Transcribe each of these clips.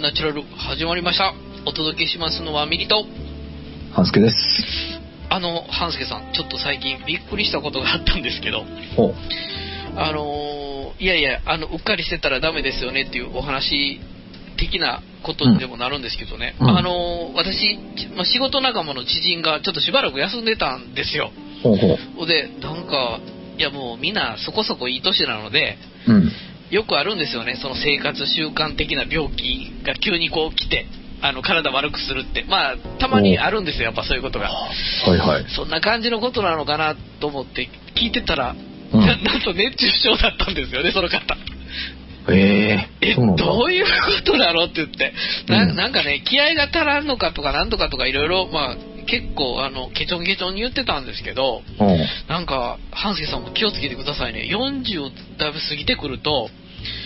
ナチュラル始まりました。お届けしますのはミリと、半助です。あの、半助さん、ちょっと最近びっくりしたことがあったんですけど、ほあのーいやいや、あの、うっかりしてたらダメですよねっていうお話的なことにでもなるんですけどね、うんあのー私、ちまあ仕事仲間の知人がちょっとしばらく休んでたんですよ。う。ほうほう。ほんで、なんか、いやもうみんなそこそこいい年なので、うん。よくあるんですよね、その生活習慣的な病気が急にこう来て、あの体悪くするって、まあ、たまにあるんですよ、やっぱそういうことが。はいはい。そんな感じのことなのかなと思って聞いてたら、うんななんと熱中症だったんですよね、その方。えええ。どういうことなのって言って、なうんなんかね、気合が足らんのかとかなんとかとかいろいろ、まあ、結構、あの、ケチョンケチョンに言ってたんですけど、うん。なんか、半助さんも気をつけてくださいね。40をだいぶ過ぎてくると、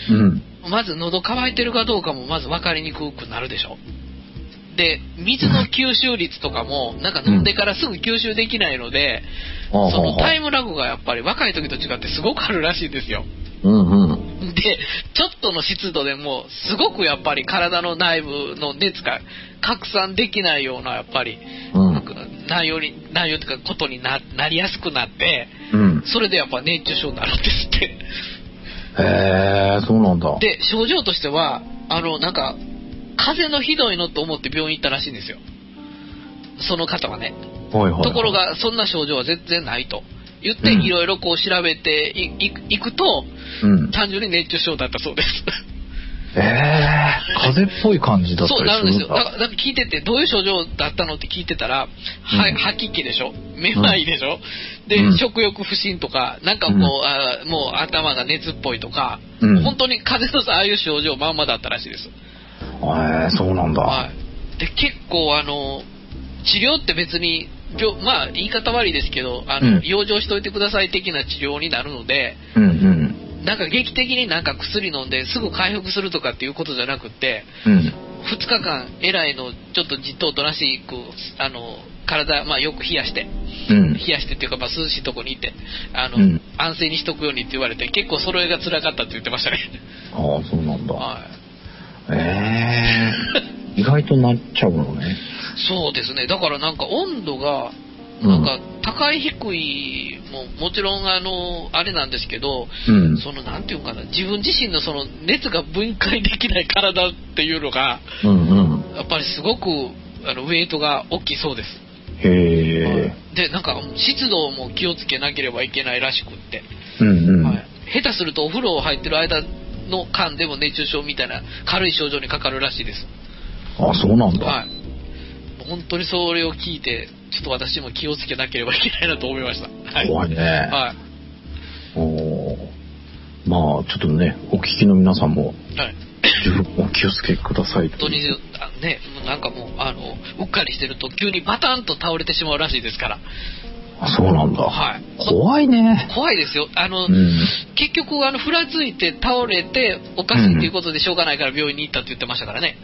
うん。まず喉乾いてるかどうかもまず分かりにくくなるでしょ。で、水の吸収率とかも、なんか飲んでからすぐ吸収できないので、ああそのタイム。ムラグがやっぱり若い時と違ってすごくあるらしいんですよ。うんうん。で、ちょっとの湿度でも、すごくやっぱり体の内部の熱が拡散できないような、やっぱり、うん内容に、内容というかことにななりやすくなって、うん。それでやっぱ熱中症になるんですって。へえ、そうなんだ。で、症状としては、あの、なんか、風邪のひどいのと思って病院行ったらしいんですよ。その方はね。はいはい。ところ、が、そんな症状は全然ないと。言って、うんいろいろこう調べていいいくと、うん。単純に熱中症だったそうです。ええ、風邪っぽい感じだったそうりするなるんですよ。だだから、聞いてて、どういう症状だったのって聞いてたら、はうん吐き気でしょ？めまいでしょ、で、うん食欲不振とか、なんかこう、うんあーもう頭が熱っぽいとか、うん本当に風邪のさああいう症状まんまだったらしいです。ええ、そうなんだ。はい。で、結構あの、治療って別に、病まあ言い方悪いですけど、あの、うん養生しといてください的な治療になるので、うんうん。なんか劇的になんか薬飲んですぐ回復するとかっていうことじゃなくって、うん。2日間、えらいの、ちょっとじっとおとなしく、あの、体、まあよく冷やして、うん。冷やしてっていうか、まあ涼しいとこにいて、あの、うん安静にしとくようにって言われて、結構それが辛かったって言ってましたね。ああ、そうなんだ。はい。ええ、意外となっちゃうのね。そうですね。だからなんか温度が、うんなんか高い低いももちろんあの、あれなんですけど、うん。そのなんていうかな、自分自身のその熱が分解できない体っていうのが、うんうん。やっぱりすごくあのウェイトが大きそうです。へえ。で、なんか湿度も気をつけなければいけないらしくって、うんうん。はい、下手するとお風呂入ってる間の間でも熱中症みたいな軽い症状にかかるらしいです。あ、そうなんだ。はい。本当にそれを聞いて、ちょっと私も気をつけなければいけないなと思いました。はい。怖いね。はい。おーまあ、ちょっとね、お聞きの皆さんも、はい。十分お気をつけください本当にあね、なんかもう、あの、うっかりしてると急にバタンと倒れてしまうらしいですから。あ、そうなんだ。はい怖いね。怖いですよ。あの、うん。結局、あの、ふらついて倒れて、おかしいっていうことでしょうがないから病院に行ったって言ってましたからね。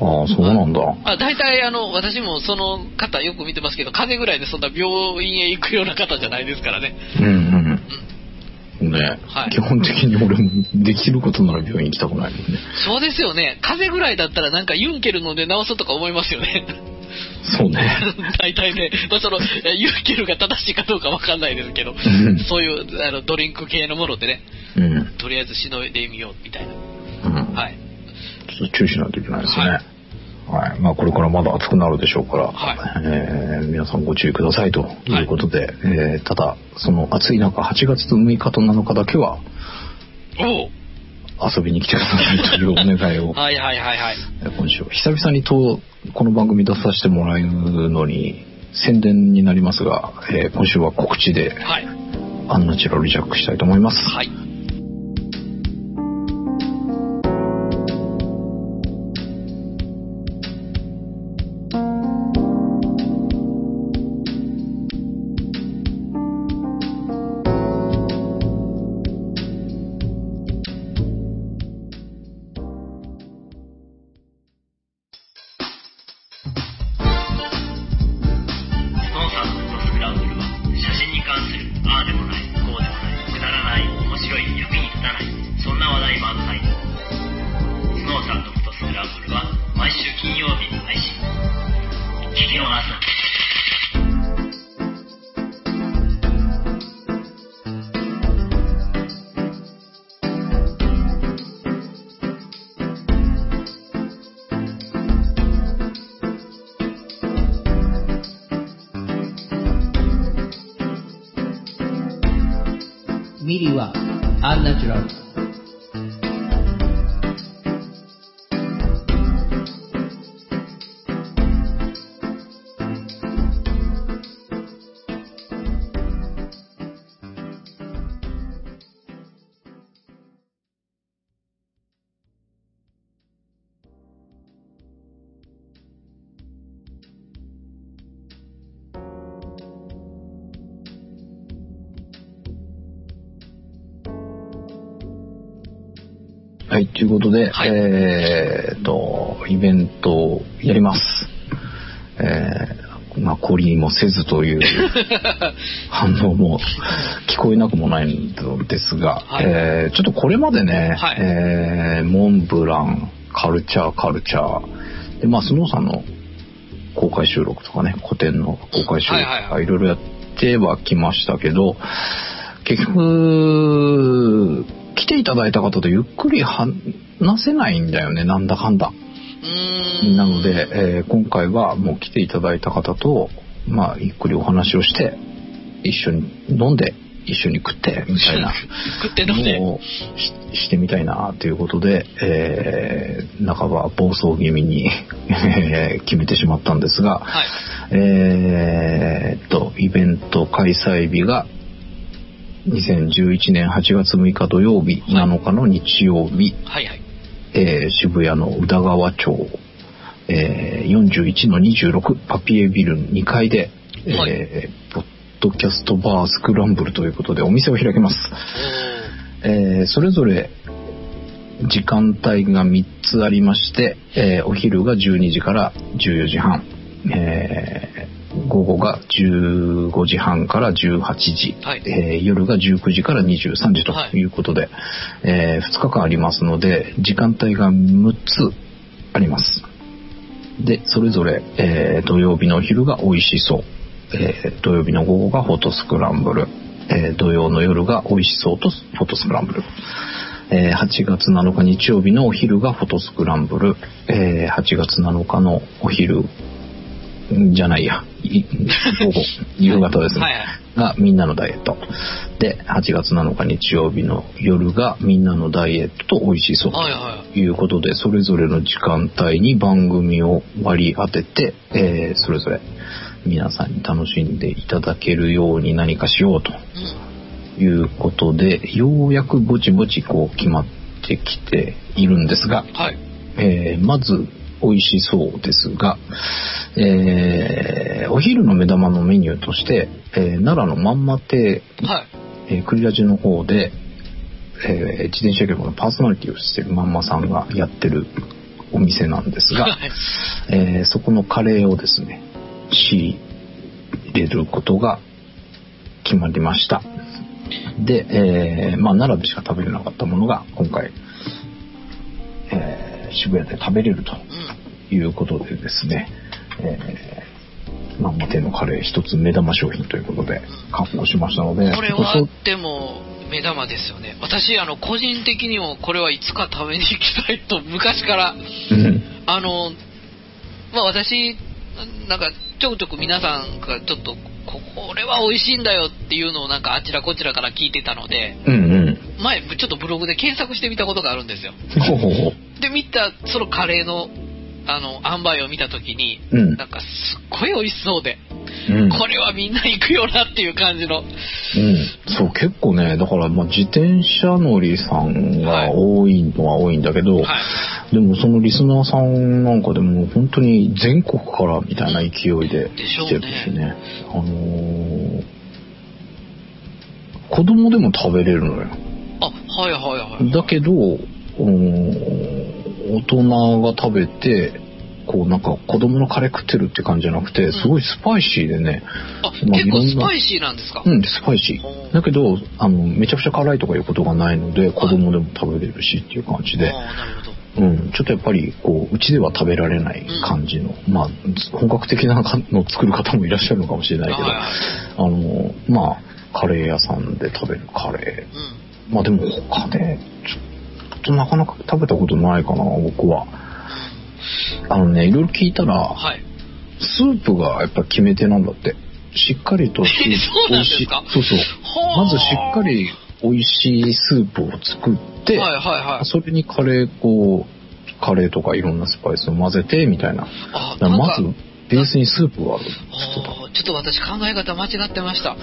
ああ、そうなんだ。あ大体、あの、私もその方よく見てますけど、風邪ぐらいでそんな病院へ行くような方じゃないですからね。うんうん。ね、はい基本的に俺もできることなら病院行きたくないもんね。そうですよね。風邪ぐらいだったらなんかユンケル飲んで治そうとか思いますよね。そうね。大体ね、まあ、その、ユンケルが正しいかどうかわかんないですけど、んそういうあのドリンク系のものでね、うん。とりあえずしのいでみようみたいな。うん。はい。ちょっと注意しないといけないですね。はいはい。まあ、これからまだ暑くなるでしょうから、はいえー皆さんご注意くださいということで、えーただ、その暑い中、8月6日と7日だけは遊びに来てくださいというお願いを、はいはいはいはい。えー今週、久々にとこの番組出させてもらえるのに、宣伝になりますが、えー今週は告知で、はい。アンナチュラルジャックしたいと思います。はい。アはい、ということで、はい。えーっと、イベントをやります。えー、まあ、懲りもせずという 反応も聞こえなくもないのですが、はい。えーちょっとこれまでね、はい。えーモンブラン、カルチャーカルチャー、で、まあ、スノーさんの公開収録とかね、古典の公開収録とかいろいろやってはきましたけど、結局、来ていただいた方とゆっくり話せないんだよね、なんだかんだ。なので、えー今回はもう来ていただいた方と、まあ、ゆっくりお話をして、一緒に飲んで、一緒に食って、みたいな。食って飲んで。のをししてみたいなということで、えー半ば暴走気味にえー 決めてしまったんですが、はい。えーっと、イベント開催日が2011年8月6日土曜日、はい。7日の日曜日、はいはい。えー渋谷の宇田川町、えー41の26パピエビル2階で、はい。えーポッドキャストバースクランブルということでお店を開きます。えーそれぞれ時間帯が3つありまして、えーお昼が12時から14時半、えー午後が15時半から18時、はい。えー夜が19時から23時とい。うことで、え2日間ありますので時間帯が6つあります。でそれぞれ、えー土曜日のお昼が美味しそう、えー土曜日の午後がフォトスクランブル、えー土曜の夜が美味しそうとフォトスクランブル、えー8月7日日曜日のお昼がフォトスクランブル、えー8月7日のお昼んじゃないや。い午後 夕方ですね、はいはい。がみんなのダイエット。で8月7日日曜日の夜がみんなのダイエットと美味しそうとはいはいうことで、それぞれの時間帯に番組を割り当てて、えーそれぞれ皆さんに楽しんでいただけるように何かしようとうん。いうことで、ようやくぼちぼちこう決まってきているんですが、はい。えーまず美味しそうですが、えーお昼の目玉のメニューとして、えー奈良のまんま亭はい。えー、クリラジの方で、えー自転車局のパーソナリティをしてるまんまさんがやってるお店なんですが、はいえーそこのカレーをですね、仕入れることが決まりました。で、えーまあ、奈良でしか食べれなかったものが今回、えー渋谷で食べれるとうん。いうことでですね、えー、まんま亭のカレー一つ目玉商品ということで確保しましたので、これはでも目玉ですよね私あの個人的にもこれはいつか食べに行きたいと昔からうんあのまあ私なんかちょくちょく皆さんがちょっとここれは美味しいんだよっていうのをなんかあちらこちらから聞いてたのでうんうん。前ちょっとブログで検索してみたことがあるんですよほうほうほう。で見たそのカレーのあの塩梅を見た時にうん。なんかすっごい美味しそうで、うん。これはみんな行くよなっていう感じのうん。そう、結構ね、だから、まあ、自転車乗りさんが多いのは多いんだけど、はいでもそのリスナーさんなんかでも本当に全国からみたいな勢いで来てるしね。あのー子供でも食べれるのよ。あはいはいはい。だけど、うん大人が食べて、こうなんか子供のカレー食ってるって感じじゃなくて、すごいスパイシーでね、あ、まあ結構スパイシーなんですか、うん、スパイシほー。うだけど、あの、めちゃくちゃ辛いとかいうことがないので、子供でも食べれるしっていう感じで。うん、ちょっとやっぱり、こう、うちでは食べられない感じの、まあ、本格的なの作る方もいらっしゃるのかもしれないけど、あの、まあ、カレー屋さんで食べるカレうん。ー。まあでも他で、ちょっとなかなか食べたことないかな、僕は。あのね、いろいろ聞いたら、はいスープがやっぱ決め手なんだって。しっかりとスープ美味しいそうそう。はあまずしっかり美味しいスープを作って、はいはいはい。それにカレー粉、カレーとかいろんなスパイスを混ぜて、みたいな。まず、ベースにスープがあるちょっと私考え方間違ってました。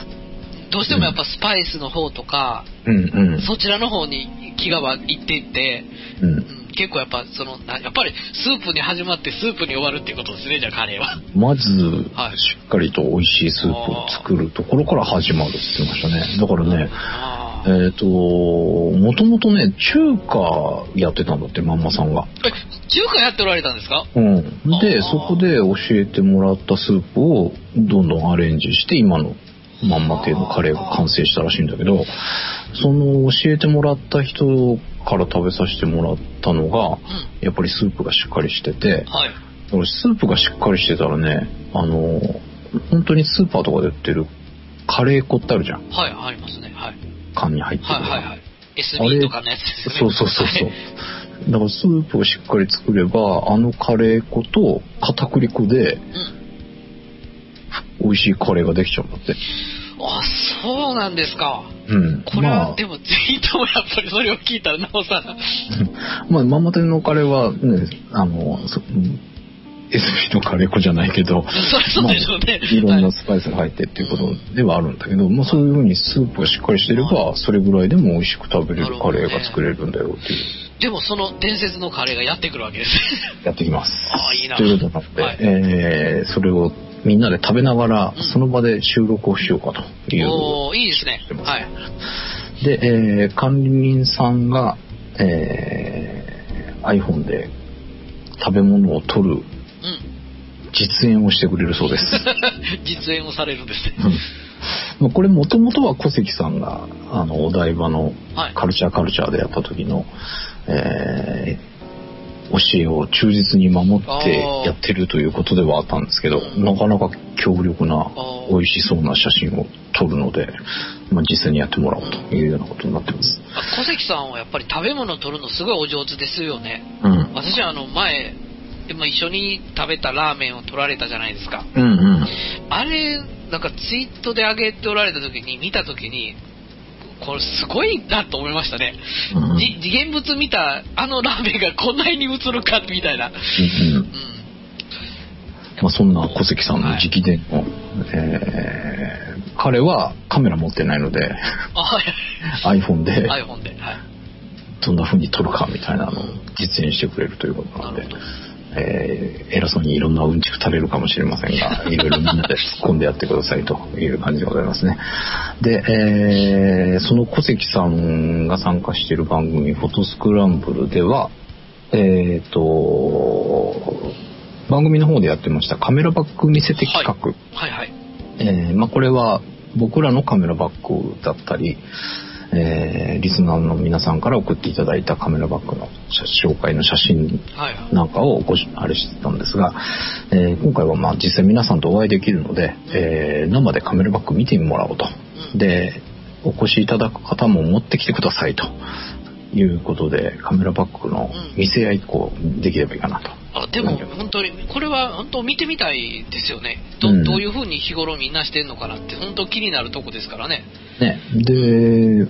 どうしてもやっぱスパイスの方とか、うんうん。そちらの方に気がいっていって、うんうん、結構やっぱその、なやっぱりスープに始まってスープに終わるっていうことですね、じゃあカレーは。まず、はいしっかりと美味しいスープを作るところから始まるって言ってましたね。だからね、あえっ、と、もともとね、中華やってたんだって、まんまさんが。え、中華やっておられたんですか？うん。で、そこで教えてもらったスープをどんどんアレンジして、今のまんま系のカレーが完成したらしいんだけど、その教えてもらった人から食べさせてもらったのが、うん。やっぱりスープがしっかりしてて、はい。俺スープがしっかりしてたらね、あの、本当にスーパーとかで売ってるカレー粉ってあるじゃん。はい、ありますね。はい。缶に入ってる。はいはいはい。SB とかのやつですよね。そうそうそうそう。だからスープをしっかり作れば、あのカレー粉と片栗粉ではい。うん。美味しいカレーができちゃうんだって。あ、そうなんですか。うん。これは、まあでも、ぜひともやっぱりそれを聞いたら、なおさら。まあ、ママテのカレーはね、あの、そうん SB のカレー粉じゃないけど、いろんなスパイスが入ってっていうことではあるんだけど、まあそういうふうにスープがしっかりしてれば、それぐらいでも美味しく食べれるカレーが作れるんだよっていう。でも、その伝説のカレーがやってくるわけです。やってきます。ああいいなということなはいえーそれをみんなで食べながら、うんその場で収録をしようかという。おー、いいですねはい。で、えー管理人さんが、えー iPhone で食べ物を撮るうん。実演をしてくれるそうです。実演をされるんですね。まあこれもともとは小関さんが、あの、お台場のはいカルチャーカルチャーでやった時の、えー教えを忠実に守ってやってるということではあったんですけど、うんなかなか強力なー美味しそうな写真を撮るので、まあ、実際にやってもらおうというようなことになってます。あ小関さんはやっぱり食べ物を取るのすごいお上手ですよね。うん。私はあの前、でも一緒に食べたラーメンを取られたじゃないですか。うんうん。あれ、なんかツイートで上げておられた時に、見た時に、これすごいなと思いましたね。うんじ次元物見たあのラーメンがこんなに映るかみたいな。うんうんうん。まあ、そんな小関さんの直伝の、えー彼はカメラ持ってないので、iPhone で iPhone で。はい。どんな風に撮るかみたいなのを実演してくれるということなのでな。えー偉そうにいろんなうんちく垂れるかもしれませんが、いろいろみんなで突っ込んでやってくださいという感じでございますね。で、えーその小関さんが参加している番組、フォトスクランブルでは、えっ、と、番組の方でやってましたカメラバッグ見せて企画。はいはい。えーまあ、これは僕らのカメラバッグだったり、えーリスナーの皆さんから送っていただいたカメラバッグの写紹介の写真。なんかをごしあれしてたんですが、えー今回はまあ実際皆さんとお会いできるので、えー生でカメラバッグ見てもらおうと。うんで、お越しいただく方も持ってきてくださいということで、カメラバッグの見せ合いこうできればいいかなと。あでも本当にこれは本当見てみたいですよね。ど,、うん。どういう風に日頃みんなしてんのかなって本当気になるとこですからね。ね、で、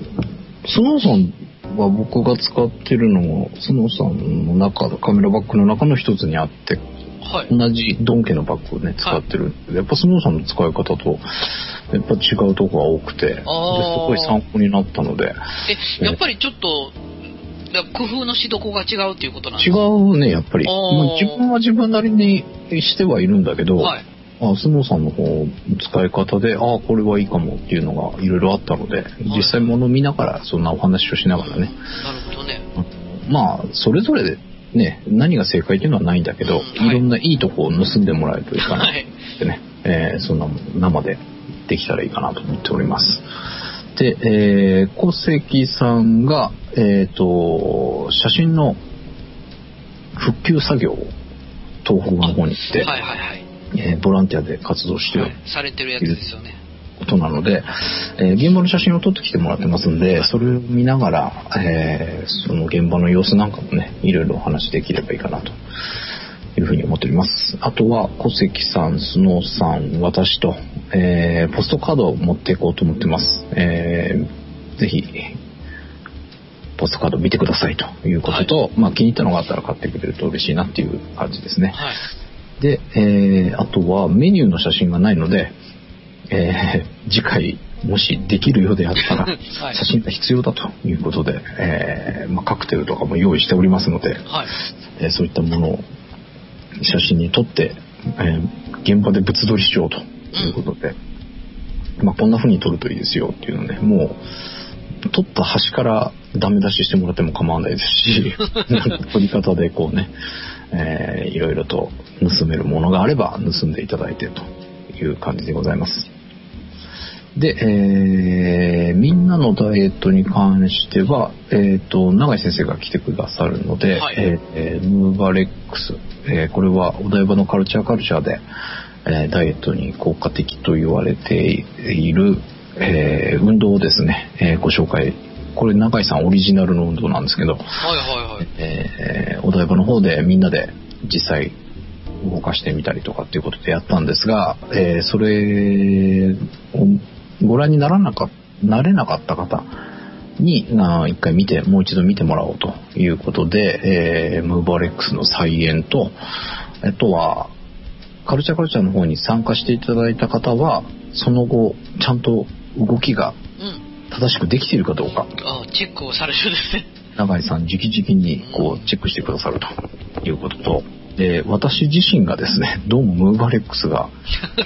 スノーさんは僕が使ってるのも、スノーさんの中、カメラバッグの中の一つにあって、はい。同じドン家のバッグをね、使ってるんで、やっぱスノーさんの使い方と、やっぱ違うとこが多くて、ですごい参考になったので、えやっぱりちょっとだ工夫のしどこが違うっていうことなんです違かうね、やっぱり。自分は自分なりにしてはいるんだけど、はい。あスノーさんの方使い方で、ああ、これはいいかもっていうのがいろいろあったので、実際物見ながら、そんなお話をしながらね、なるほどね。まあ、それぞれでね、何が正解っていうのはないんだけど、うんはい。いろんないいとこを盗んでもらえるといいかなはい。ってね、えーそんな生でできたらいいかなと思っております。で、えー小関さんが、えっ、と、写真の復旧作業を東北の方に行って、はいはいはい、えーボランティアで活動しているはい、されてるやつですよねことなので、えー現場の写真を撮ってきてもらってますんで、それを見ながら、えーその現場の様子なんかもね、いろいろお話できればいいかなというふうに思っております。あとは、小関さん、スノーさん、私と、えーポストカードを持っていこうと思ってます。えーぜひ、ポストカード見てくださいということと、まあ気に入ったのがあったら買ってくれると嬉しいなっていう感じですね。はい。で、えー、あとはメニューの写真がないので、えー、次回もしできるようであったら はい写真が必要だということで、えーまあ、カクテルとかも用意しておりますので、はい。えーそういったものを写真に撮って、えー現場で物撮りしようということで、まあ、こんな風に撮るといいですよっていうので、もう、撮った端からダメ出ししてもらっても構わないですし、なんか撮り方でこうね、えーいろいろと盗めるものがあれば盗んでいただいてという感じでございます。で、えーみんなのダイエットに関しては、えっ、と、永井先生が来てくださるので、はいえーえームーバレックス、えーこれはお台場のカルチャーカルチャーで、えーダイエットに効果的と言われている、えー運動をですね、えーご紹介。これ永井さんオリジナルの運動なんですけど、はいはいはい。えーお台場の方でみんなで実際動かしてみたりとかっていうことでやったんですが、えーそれをご覧にならなかなれなかった方に一回見てもう一度見てもらおうということで、えームーバーレックスの再演とあとはカルチャーカルチャーの方に参加していただいた方はその後ちゃんと動きがうん。正しくできているかどうか。あチェックをされるですね。永井さん直々にこうチェックしてくださるということと、で私自身がですねどうもムーバレックスが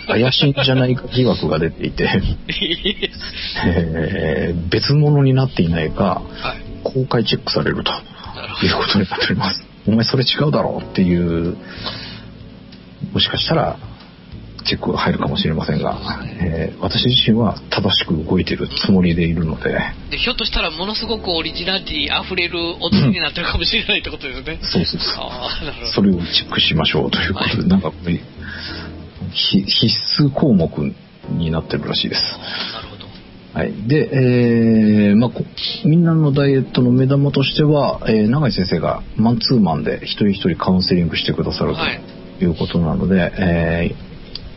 怪しいんじゃないか疑惑が出ていて、えー別物になっていないかはい。公開チェックされるということになっております。お前それ違うだろうっていうもしかしたらチェックが入るかもしれませんが、えー私自身は正しく動いているつもりでいるので、ど。で、ひょっとしたらものすごくオリジナリティ溢れる踊りになってるかもしれないってことですね。そうそうそうああ、なるほど。それをチェックしましょうということで、はいなんか必須項目になってるらしいです。なるほど。はい。で、えーまあこ、みんなのダイエットの目玉としては、えー永井先生がマンツーマンで一人一人カウンセリングしてくださるはいということなので、えー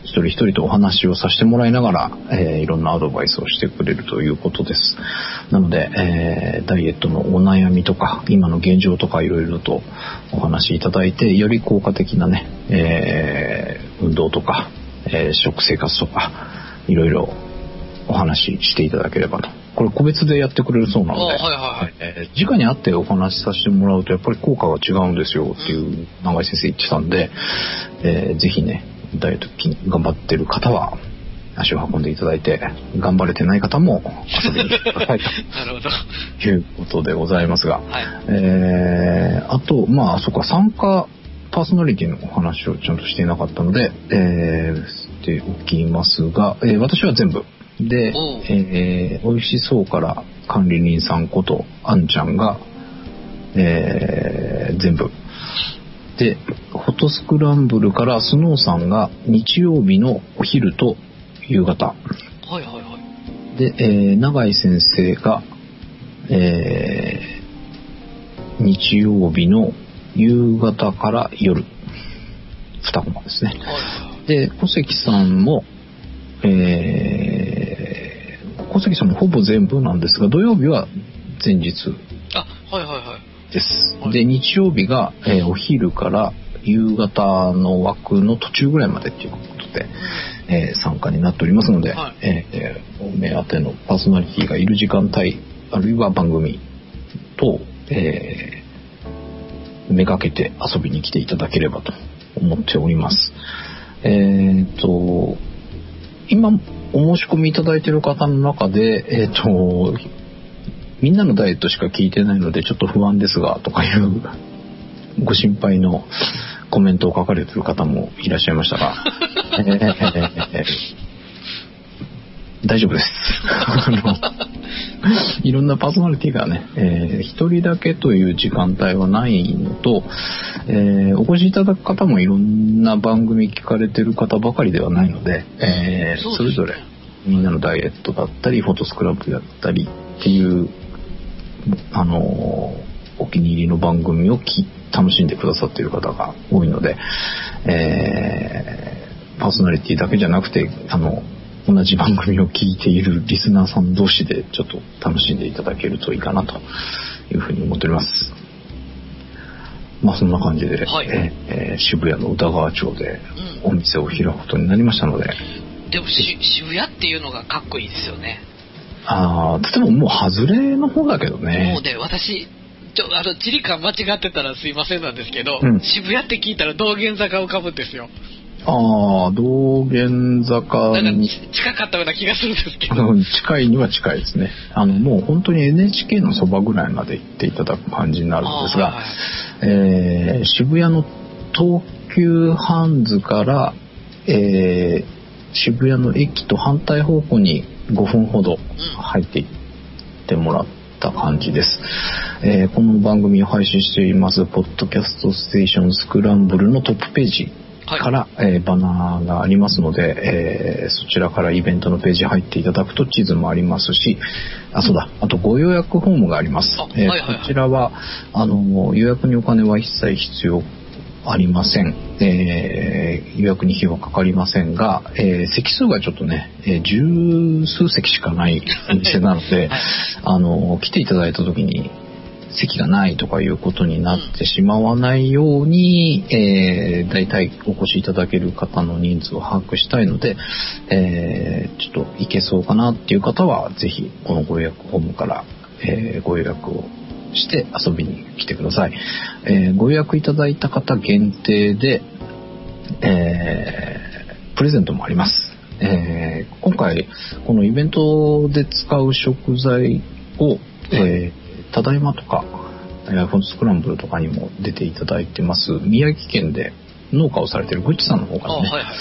一人一人とお話をさせてもらいながら、えーいろんなアドバイスをしてくれるということです。なので、えーダイエットのお悩みとか、今の現状とかいろいろとお話しいただいて、より効果的なね、えー運動とか、えー食生活とか、いろいろお話ししていただければと。これ個別でやってくれるそうなので、あはいはいはいえー直に会ってお話しさせてもらうとやっぱり効果が違うんですよっていう長井先生言ってたんで、えーぜひね、ダイエット頑張ってる方は足を運んでいただいて、頑張れてない方も遊びに来てください なるほど。ということでございますが、はい。えーあと、まあ、そっか、参加パーソナリティのお話をちゃんとしていなかったので、えーしておきますが、えー私は全部。でえー美味しそうから管理人さんこと、あんちゃんが、えー全部。で、フォトスクランブルからスノーさんが日曜日のお昼と夕方。はいはいはい。で、えー永井先生が、えー日曜日の夕方から夜、2コマですね。で、小関さんも、えー小関さんもほぼ全部なんですが、土曜日は前日あ、はいはいはい。ですは。いで、日曜日が、えーお昼から夕方の枠の途中ぐらいまでということで、えー参加になっておりますので、はいえーえーお目当てのパーソナリティがいる時間帯、あるいは番組と、えーめがけて遊びに来ていただければと思っております。えっ、と、今お申し込みいただいている方の中で、えっ、と、みんなのダイエットしか聞いてないのでちょっと不安ですが、とかいうご心配のコメントを書かれている方もいらっしゃいましたが、えー大丈夫です。あのいろんなパーソナリティがね、えー一人だけという時間帯はないのと、えーお越しいただく方もいろんな番組聞かれてる方ばかりではないので、えーそれぞれみんなのダイエットだったり、フォトスクラブだったりっていう、あのーお気に入りの番組をき楽しんでくださっている方が多いので、えーパーソナリティだけじゃなくて、あの、同じ番組を聞いているリスナーさん同士でちょっと楽しんでいただけるといいかなというふうに思っております。まあそんな感じで、はいええー渋谷の宇田川町でうんお店を開くことになりましたので、でもし渋谷っていうのがかっこいいですよね。ああ、とてももう外れの方だけどね。もうね、私、ちょ、あの、地理感間違ってたらすいませんなんですけど、うん渋谷って聞いたら道玄坂浮かぶんですよ。ああ、道玄坂になんかち近かったような気がするんですけあど。の近いには近いですね。あの、もう本当に NHK のそばぐらいまで行っていただく感じになるんですが、はいえー渋谷の東急ハンズから、えー渋谷の駅と反対方向に5分ほど入っていってもらった感じです。えーこの番組を配信しています、ポッドキャストステーションスクランブルのトップページから、えーバナーがありますので、えーそちらからイベントのページ入っていただくと地図もありますし、あ、そうだ、あとご予約フォームがあります。あえーはいはいはいこちらは、あの、予約にお金は一切必要ありません。えー予約に費用はかかりませんが、えー席数がちょっとね、えー十数席しかないお店なので、はいあの、来ていただいた時に、席がないとかいうことになってしまわないように、えー、大体お越しいただける方の人数を把握したいので、えーちょっと行けそうかなっていう方は、ぜひこのご予約フォームから、えーご予約をして遊びに来てください。えーご予約いただいた方限定で、えープレゼントもあります。えー今回、このイベントで使う食材を、えーただいまとか、えーフォントスクランブルとかにも出ていただいてます、宮城県で農家をされてるぐっちさんの方かあらね、はいはい。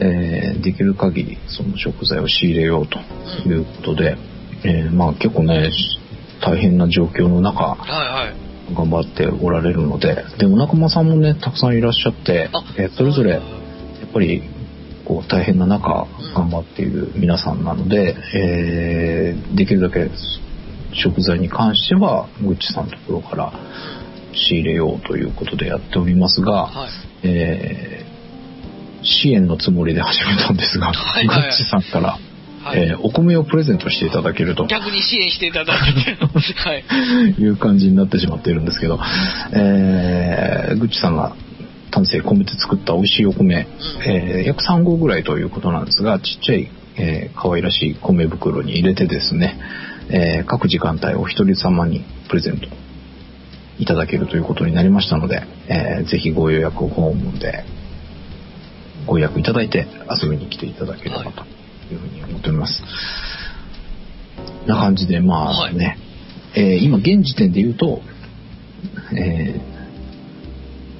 えーできる限りその食材を仕入れようということで、えーまあ結構ね、大変な状況の中、はいはい。頑張っておられるので、で、お仲間さんもね、たくさんいらっしゃってあ、えーそれぞれ、やっぱり、こう、大変な中、うん頑張っている皆さんなので、えーできるだけ食材に関しては、ぐっちさんのところから仕入れようということでやっておりますが、はい。えー支援のつもりで始めたんですが、はいはいぐっちさんから、はいえーお米をプレゼントしていただけると。逆に支援していただいて。はい。いう感じになってしまっているんですけど、えー、ぐっちさんが丹精込めて作った美味しいお米、えー約3合ぐらいということなんですが、ちっちゃい、えー可愛らしい米袋に入れてですね、えー各時間帯お一人様にプレゼントいただけるということになりましたので、えーぜひご予約フォームでご予約いただいて遊びに来ていただければというふうに思っております。な感じで、まあね、えー今現時点で言うと、えー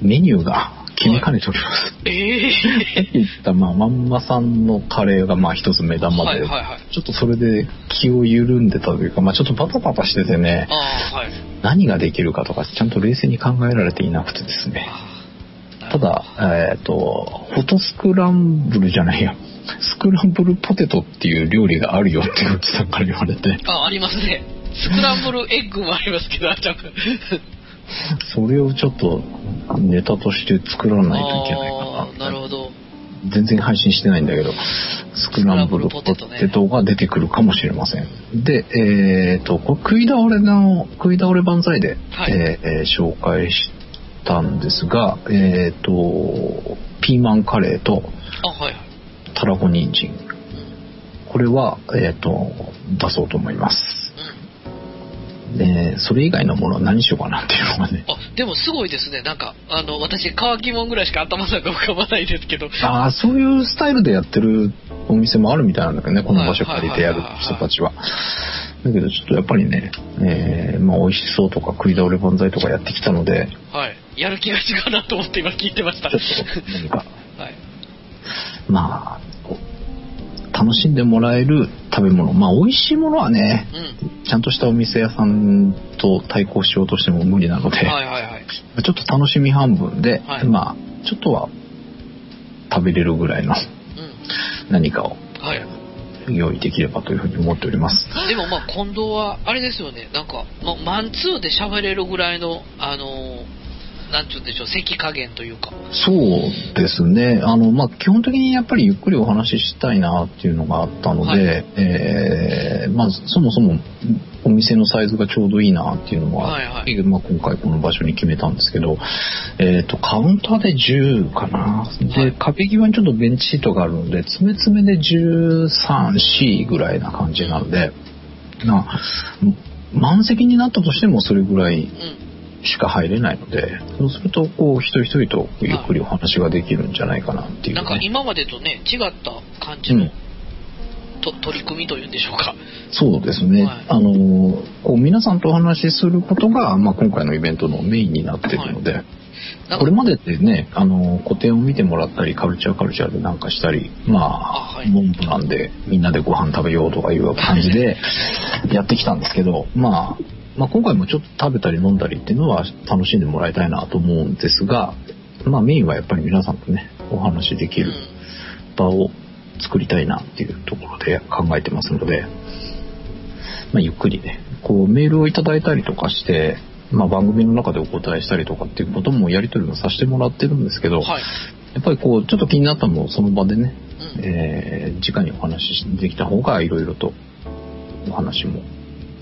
メニューが決めかねております。ええ さっき言った、まあ、まんまさんのカレーが、まあ、一つ目玉で、はいはいはい。ちょっとそれで気を緩んでたというか、まあ、ちょっとバタバタしててね、はい。何ができるかとか、ちゃんと冷静に考えられていなくてですね。ただ、、えっ、と、フォトスクランブルじゃないや、スクランブルポテトっていう料理があるよってうちさんから言われて、あ、ありますね。スクランブルエッグもありますけど、あちゃん。それをちょっとネタとして作らないといけないかあーなるほど。全然配信してないんだけど、スクランブルポテトが出てくるかもしれません。で、えっ、と、これ食い倒れの、食い倒れ万歳で、はいえーえー紹介したんですが、えっ、と、ピーマンカレーとあ、はいはい。たらこ人参。これは、えっ、と、出そうと思います。うん。で、それ以外のものは何しようかなっていうのがね。あ、でもすごいですね。なんか、あの、私、乾きもんぐらいしか頭の中浮かばないですけど。ああ、そういうスタイルでやってるお店もあるみたいなんだけどね、この場所借りてやる人たちは。だけどちょっとやっぱりね、えー、まあ美味しそうとか食い倒れ万歳とかやってきたので、はい。やる気が違うなと思って今聞いてました。ちょっと何か、はい。まあ、楽しんでもらえる食べ物。まあ美味しいものはね、うん。ちゃんとしたお店屋さんと対抗しようとしても無理なので、はいはいはい。ちょっと楽しみ半分で、はいまあ、ちょっとは食べれるぐらいのう何かをん。はい。用意できればというふうに思っております。でもまあ近藤はあれですよねなんか、まマンツーで喋れるぐらいのあのーなんて言うんでしょう席加減というかそうですね。あの、まあ、基本的にやっぱりゆっくりお話ししたいなっていうのがあったので、はいえーまあ、そもそもお店のサイズがちょうどいいなっていうのもあって、はいはいまあ、今回この場所に決めたんですけど、えっ、と、カウンターで10かな。で、はい壁際にちょっとベンチシートがあるので、詰め詰めで13、4ぐらいな感じなので、な満席になったとしてもそれぐらいうん。しか入れないので、そうすると、こう、一人一人とゆっくりお話ができるんじゃないかなっていう、ね。なんか今までとね、違った感じの、うんと取り組みというんでしょうか。そうですね。はいあのーこう皆さんとお話しすることが、まあ、今回のイベントのメインになっているので、なんかこれまでってね、あのー個展を見てもらったり、カルチャーカルチャーでなんかしたり、まあ、あはいモンブランでみんなでご飯食べようとかいう感じでやってきたんですけど、まあ、まあ、今回もちょっと食べたり飲んだりっていうのは楽しんでもらいたいなと思うんですが、まあ、メインはやっぱり皆さんとね、お話しできるうん場を作りたいなっていうところで考えてますので、まあ、ゆっくりね、こうメールをいただいたりとかして、まあ、番組の中でお答えしたりとかっていうこともやり取りもさせてもらってるんですけど、はい。やっぱりこうちょっと気になったのをその場でね、うんえー直にお話しできた方がいろいろとお話も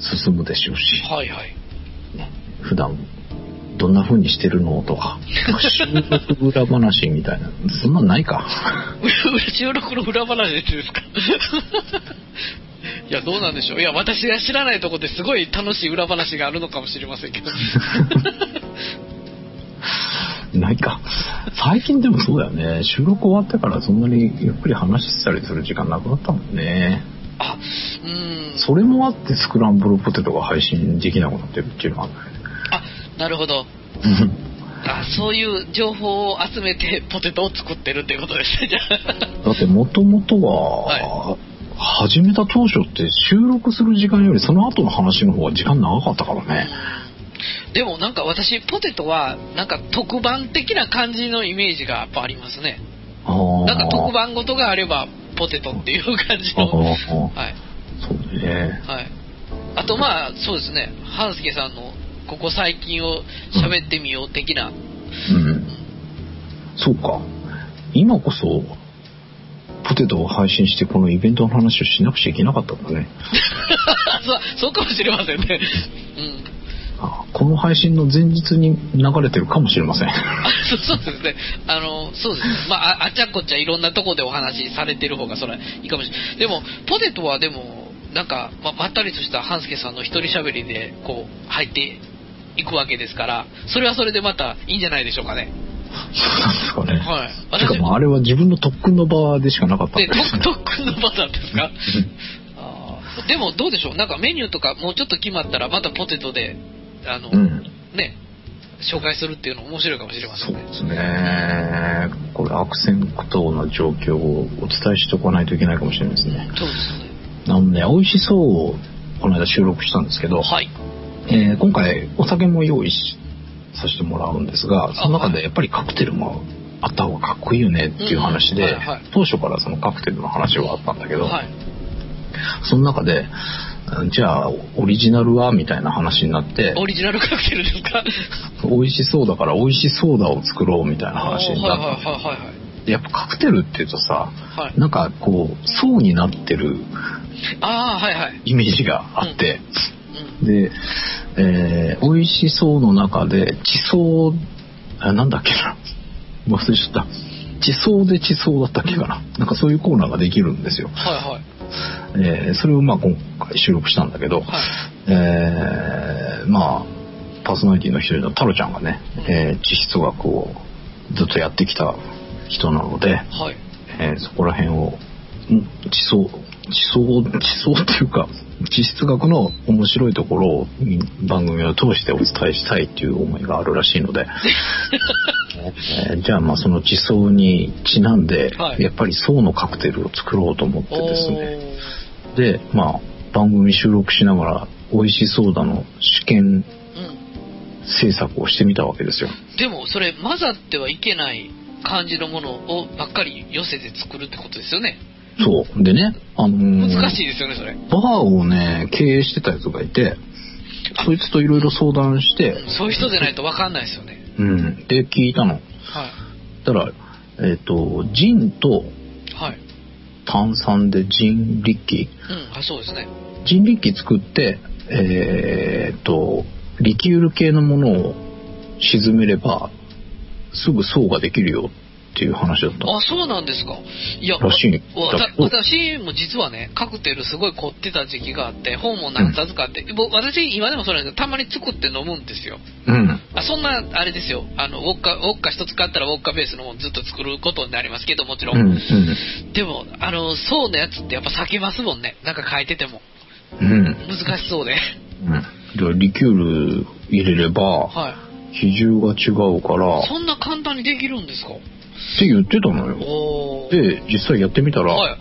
進むでしょうし、はいはい。ね普段どんな風にしてるのとか、収録裏話みたいな、そんなんないか。収録の裏話ですか？いや、どうなんでしょう。いや、私が知らないとこですごい楽しい裏話があるのかもしれませんけど。ないか。最近でもそうだよね。収録終わってからそんなにゆっくり話したりする時間なくなったもんね。あ、うーん。それもあってスクランブルポテトが配信できなくなってるっていうのがあるね。あ、なるほど。あ、そういう情報を集めてポテトを作ってるっていうことですね、じゃあ。だってもともとは、始めた当初って収録する時間よりその後の話の方が時間長かったからね。でもなんか私、ポテトは、なんか特番的な感じのイメージがやっぱありますね。なんか特番ごとがあれば、ポテトっていう感じの。はい。そうね。はい。あとまあ、そうですね、半助さんの、ここ最近を喋ってみよう的な。うん。そうか。今こそ、ポテトを配信してこのイベントの話をしなくちゃいけなかったんだね。そう、そうかもしれませんね。うん。あこの配信の前日に流れてるかもしれません。あそうですね。あの、そうですね。まあ、ああちゃこっちゃいろんなとこでお話しされてる方がそれはいいかもしれない。でも、ポテトはでも、なんか、ままったりとした半助さんの一人喋りで、こう、入っていくわけですから、それはそれでまたいいんじゃないでしょうかね。そうなんですかね。はい。しかもあれは自分の特訓の場でしかなかったんで、ですね。特特訓の場なんですかあーでもどうでしょう？なんかメニューとかもうちょっと決まったらまたポテトで、あの、うん。ね、紹介するっていうの面白いかもしれませんね。そうですね。これ悪戦苦闘な状況をお伝えしておかないといけないかもしれないですね。そうですね。あのね、美味しそうをこの間収録したんですけど、はい。えー今回お酒も用意しさせてもらうんですが、その中でやっぱりカクテルもあった方がかっこいいよねっていう話で、うんはいはい当初からそのカクテルの話はあったんだけど、はい。その中で、うんじゃあオリジナルはみたいな話になって、オリジナルカクテルですか？美味しそうだから美味しソーダを作ろうみたいな話になったんですよはいはいはいはいでやっぱカクテルっていうとさ、はい。はい。なんかこう層になってるああ、はいはい。イメージがあって、うん。で、えー、美味しそうの中で地層あなんだっけな忘れちゃった地層で地層だったっけかななんかそういうコーナーができるんですよ、はいはい。えーそれをまあ今回収録したんだけど、はい。えーまあパーソナリティの一人の太郎ちゃんがね、えー地質学をずっとやってきた人なので、はい。えーそこら辺をん地層地層地層っていうか地質学の面白いところをん番組を通してお伝えしたいっていう思いがあるらしいので、えーじゃあまあその地層にちなんで、はいやっぱり層のカクテルを作ろうと思ってですおねでまあ番組収録しながら美味しそうだの試験うん。制作をしてみたわけですよでも、それ、混ざってはいけない感じのものをばっかり寄せて作るってことですよね。そうでねあのー難しいですよね、それ。バーをね経営してたやつがいてそいつといろいろ相談して、そういう人でないと分かんないですよね。うん、で聞いたのはい。たらえっ、とジンとはい。炭酸でジンリッキうん、あ、そうですね。ジンリッキ作って、えーっと、リキュール系のものを沈めれば、すぐ層ができるよっていう話だった。あ、そうなんですか。いや、私も実はね、カクテルすごい凝ってた時期があって、本も何冊かあって、僕私今でもそうなんですけど、たまに作って飲むんですよ。うん。あそんな、あれですよ。あの、ウォッカ、ウォッカ一つ買ったらウォッカベースのものずっと作ることになりますけど、もちろ。うんん。うん。でも、あの、層のやつってやっぱ避けますもんね。なんか書いてても。うん。難しそうで。うん。で、リキュール入れれば、はい。比重が違うから、っそんな簡単にできるんですか？て言ってたのよ。で、実際やってみたら、は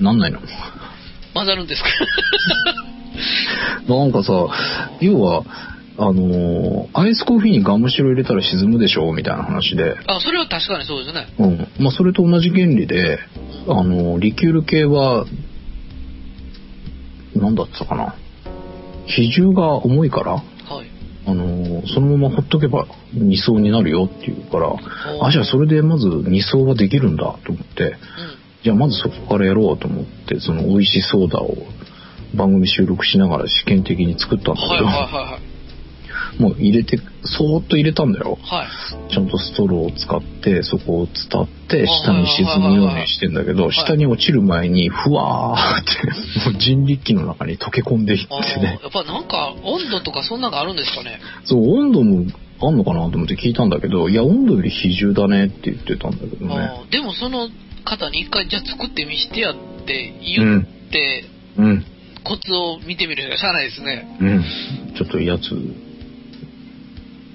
い。なんないの。混ざるんですか？なんかさ、要は、あのーアイスコーヒーにガムシロ入れたら沈むでしょみたいな話で、あ、それは確かにそうですね。うん。まあ、それと同じ原理で、あのーリキュール系は、なんだったかな。比重が重いから、はい。あのーそのままほっとけば2層になるよっていうから、ーあ、じゃあそれでまず2層はできるんだと思って、うん。じゃあまずそこからやろうと思って、その美味しいソーダを番組収録しながら試験的に作ったんだけど、はいはいはいはい。もう入れて、そーっと入れたんだよ。はい。ちゃんとストローを使って、そこを伝って、下に沈むようにしてんだけど、い下に落ちる前に、ふわーって、もう人力機の中に溶け込んでいってねや。っぱなんか温度とかそんなのがあるんですかね？そう、温度もあんのかなと思って聞いたんだけど、いや、温度より比重だねって言ってたんだけどね。でもその方に一回じゃあ作ってみしてやって言って、うん。コツを見てみるしかしゃあないですね。うん。ちょっとやつ、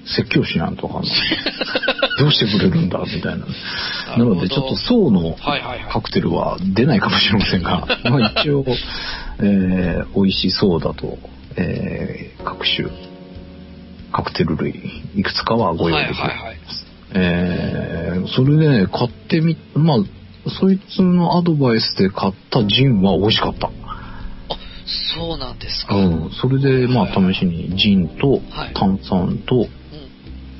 説教しなんとかな。どうしてくれるんだみたいな。なので、ちょっと層のはいはいはい。カクテルは出ないかもしれませんが、まあ一応、えー、美味しいソーダと、えー、各種、カクテル類、いくつかはご用意できる。はいはいはい。えー、それでね、買ってみ、まあ、そいつのアドバイスで買ったジンは美味しかった。あ、そうなんですか。うん。それで、まあ、はい試しにジンとはい炭酸と、うん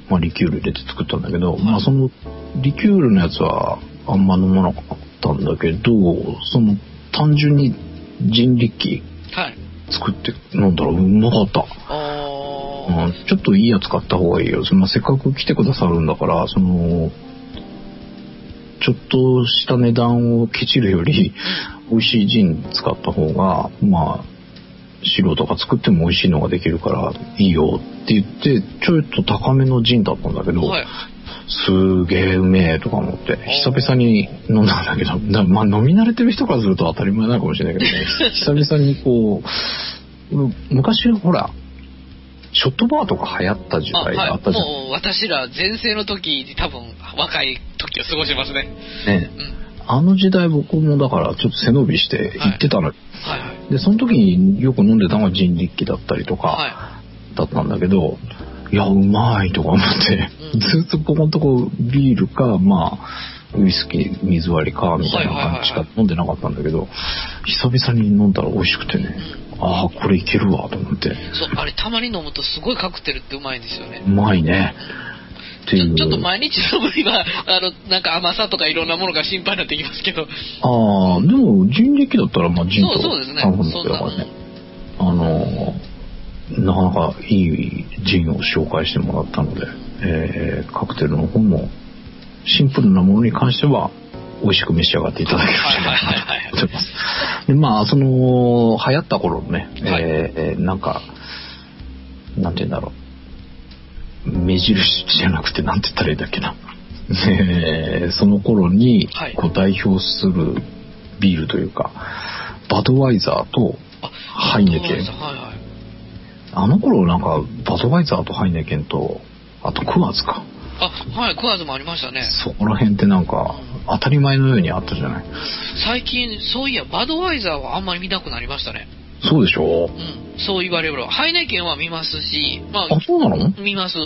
まあ、リキュール入れて作ったんだけど、はいまあ、その、リキュールのやつはあんま飲まなかったんだけど、その、単純にジンリッキはい。ー作って飲んだらうまかった。あうん、ちょっといいやつ買った方がいいよ。そのせっかく来てくださるんだから、その、ちょっとした値段をケチるより、美味しいジン使った方が、まあ、素人が作っても美味しいのができるからいいよって言って、ちょっと高めのジンだったんだけど、ーはい。すげえうめえとか思って、久々に飲んだんだけど、だまあ飲み慣れてる人からすると当たり前なのかもしれないけどね、久々にこう、う昔ほら、ショットバーとか流行った時あ、代があはい。ったじゃん。もう私ら前世の時に多分若い時を過ごしてますね。ねうん。あの時代僕もだからちょっと背伸びして行ってたの、はいはい。で、その時によく飲んでたのがジンリッキだったりとか、はだったんだけど、いや、うまいとか思って、うんずっとここのとこビールか、まあ、ウイスキー、水割りか、みたいな感じしか飲んでなかったんだけど、久々に飲んだら美味しくてね、ああ、これいけるわ、と思って、い。そう、あれたまに飲むとすごいカクテルってうまいんですよねう。まいね。ちょちょっと毎日飲むには、あの、なんか甘さとかいろんなものが心配になってきますけど。ああ、でも、人力だったら、まあ、ジンとそうそうですね頼むだけだからね。あの、なかなかいいジンを紹介してもらったので、えー、カクテルの方も、シンプルなものに関しては、美味しく召し上がっていただければはいはいはいはいと思います。で、まあ、その、流行った頃のね、はいえーなんか、なんて言うんだろう。目印じゃなくて、なんて言ったらいいんだっけな。えーその頃にはいこう代表するビールというか、バドワイザーとあハイネケンはいはい。あの頃なんかバドワイザーとハイネケンと、あとクワーズか。あ、はい、クワーズもありましたね。そこら辺ってなんか当たり前のようにあったじゃない。最近、そういや、バドワイザーはあんまり見なくなりましたね。そうでしょ？うん、そう言われれば。ハイネケンは見ますし、まあ、あ、そうなの？見ます。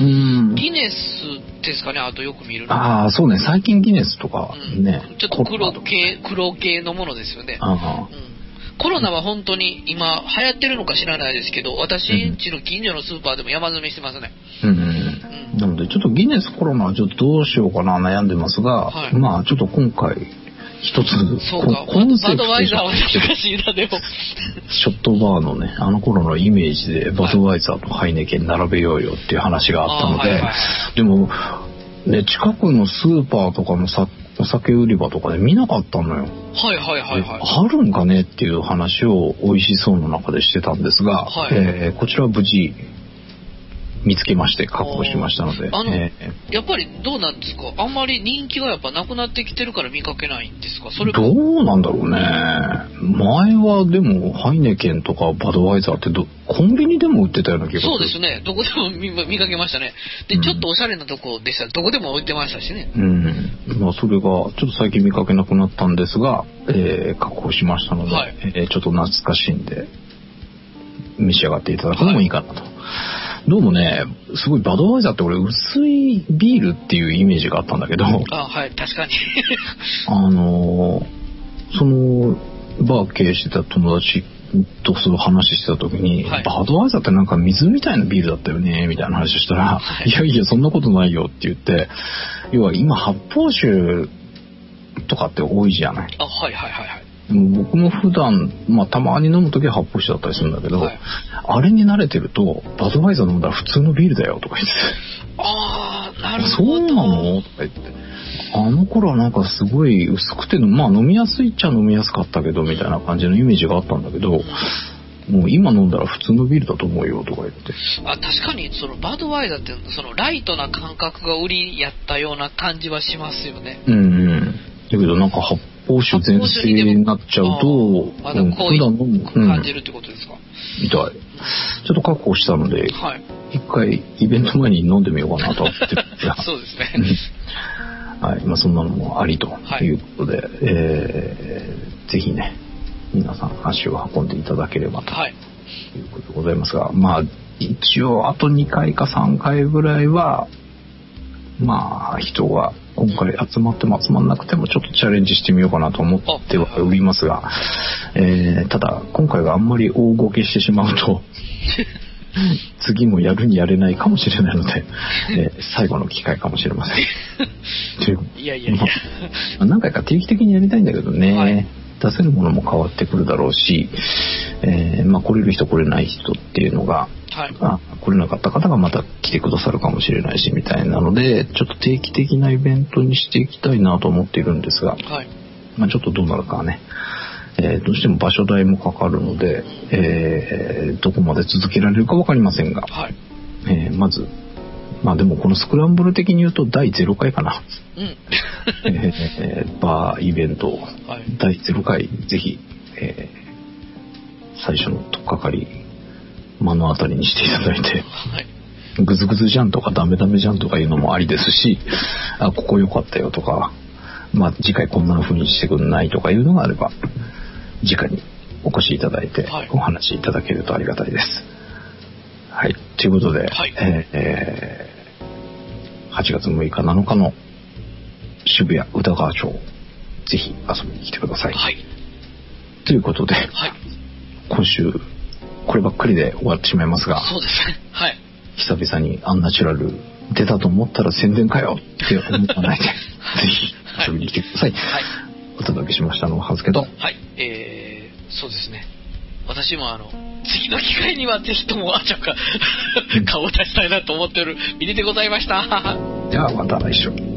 うん。ギネスですかね、あとよく見るの。ああ、そうね。最近ギネスとかうんね。ちょっと黒系、黒系のものですよね。あうんコロナは本当に今流行ってるのか知らないですけど、私んちの近所のスーパーでも山積みしてますね。あ。うんうん。なので、ちょっとギネスコロナはちょっとどうしようかな悩んでますが、はいまあちょっと今回一つ、そうか、ココンセプトバドワイザーは難しいな、でも。ショットバーのね、あの頃のイメージでバドワイザーとハイネケン並べようよっていう話があったので、はいはいはでも、ね、近くのスーパーとかのさお酒売り場とかで見なかったのよ。はいはいはいはい。あるんかねっていう話を美味しそうの中でしてたんですが、はいえーこちらは無事見つけまして確保しましたので、あのえやっぱりどうなんですか？あんまり人気がやっぱなくなってきてるから見かけないんですか？それーどうなんだろうね。前はでもハイネケンとかバドワイザーってどコンビニでも売ってたような気がする。そうですね。どこでも見見かけましたね。で、うんちょっとおしゃれなとこでしたらどこでも置いてましたしね。うん。まあ、それが、ちょっと最近見かけなくなったんですが、えー確保しましたので、はいえーちょっと懐かしいんで、召し上がっていただくのもいいかなと。どうもね、すごいバドワイザーって俺薄いビールっていうイメージがあったんだけど、あ、はい、確かに。あのーその、バー経営してた友達とその話してた時に、はいバドワイザーってなんか水みたいなビールだったよね、みたいな話をしたら、はいい、やいや、そんなことないよって言って、要は今発泡酒とかって多いじゃない。あ、はいはいはいはい。僕も普段、まあたまに飲む時は発泡酒だったりするんだけど、はいあれに慣れてると、バドワイザー飲んだら普通のビールだよとか言って。あー、なるそほど。うなの？とか言って。あの頃はなんかすごい薄くて、まあ飲みやすいっちゃ飲みやすかったけど、みたいな感じのイメージがあったんだけど、もう今飲んだら普通のビールだと思うよとか言って。あ確かにそのバドワイザーってそのライトな感覚が売りやったような感じはしますよね。うんうん。だけどなんか発泡酒全盛になっちゃうと、まだ濃いうん普段飲む、うん感じるってことですか。みたい。ちょっと確保したので、はい。一回イベント前に飲んでみようかなと思って。そうですね。はい。まあそんなのもありとはいいうことで、えー、ぜひね、皆さん足を運んでいただければとはい。いうことでございますが、まあ一応あと2回か3回ぐらいは、まあ人が今回集まっても集まんなくてもちょっとチャレンジしてみようかなと思ってはおりますが、えー、ただ今回があんまり大ごけしてしまうと、次もやるにやれないかもしれないので、えー最後の機会かもしれません。といういやいやいや。まあ何回か定期的にやりたいんだけどね、はい出せるものも変わってくるだろうし、えーまあ、来れる人来れない人っていうのが、はい。あ来れなかった方がまた来てくださるかもしれないしみたいなのでちょっと定期的なイベントにしていきたいなと思っているんですが、はい。まあ、ちょっとどうなるかはね、えーどうしても場所代もかかるので、えーどこまで続けられるか分かりませんが、はい。えーまずまあでもこのスクランブル的に言うと第0回かな。うん。えーバーイベントはい。第0回ぜひ、えー最初の取っかかり目の当たりにしていただいてはい。グズグズじゃんとかダメダメじゃんとかいうのもありですしあここ良かったよとかまあ次回こんな風にしてくんないとかいうのがあれば直にお越しいただいてはいお話しいただけるとありがたいですはいということで、はいえーえー8月6日7日の渋谷宇田川町ぜひ遊びに来てください、はい。ということではい。今週こればっかりで終わってしまいますがそうですね。はい。久々にアンナチュラル出たと思ったら宣伝かよって思わないで ぜひ遊びに来てください、はい。お届けしましたのははずけどはい。えー、そうですね。私もあの、次の機会にはぜひとも、あちゃんか、顔を出したいなと思っておる、ミニでございました。ではまた来週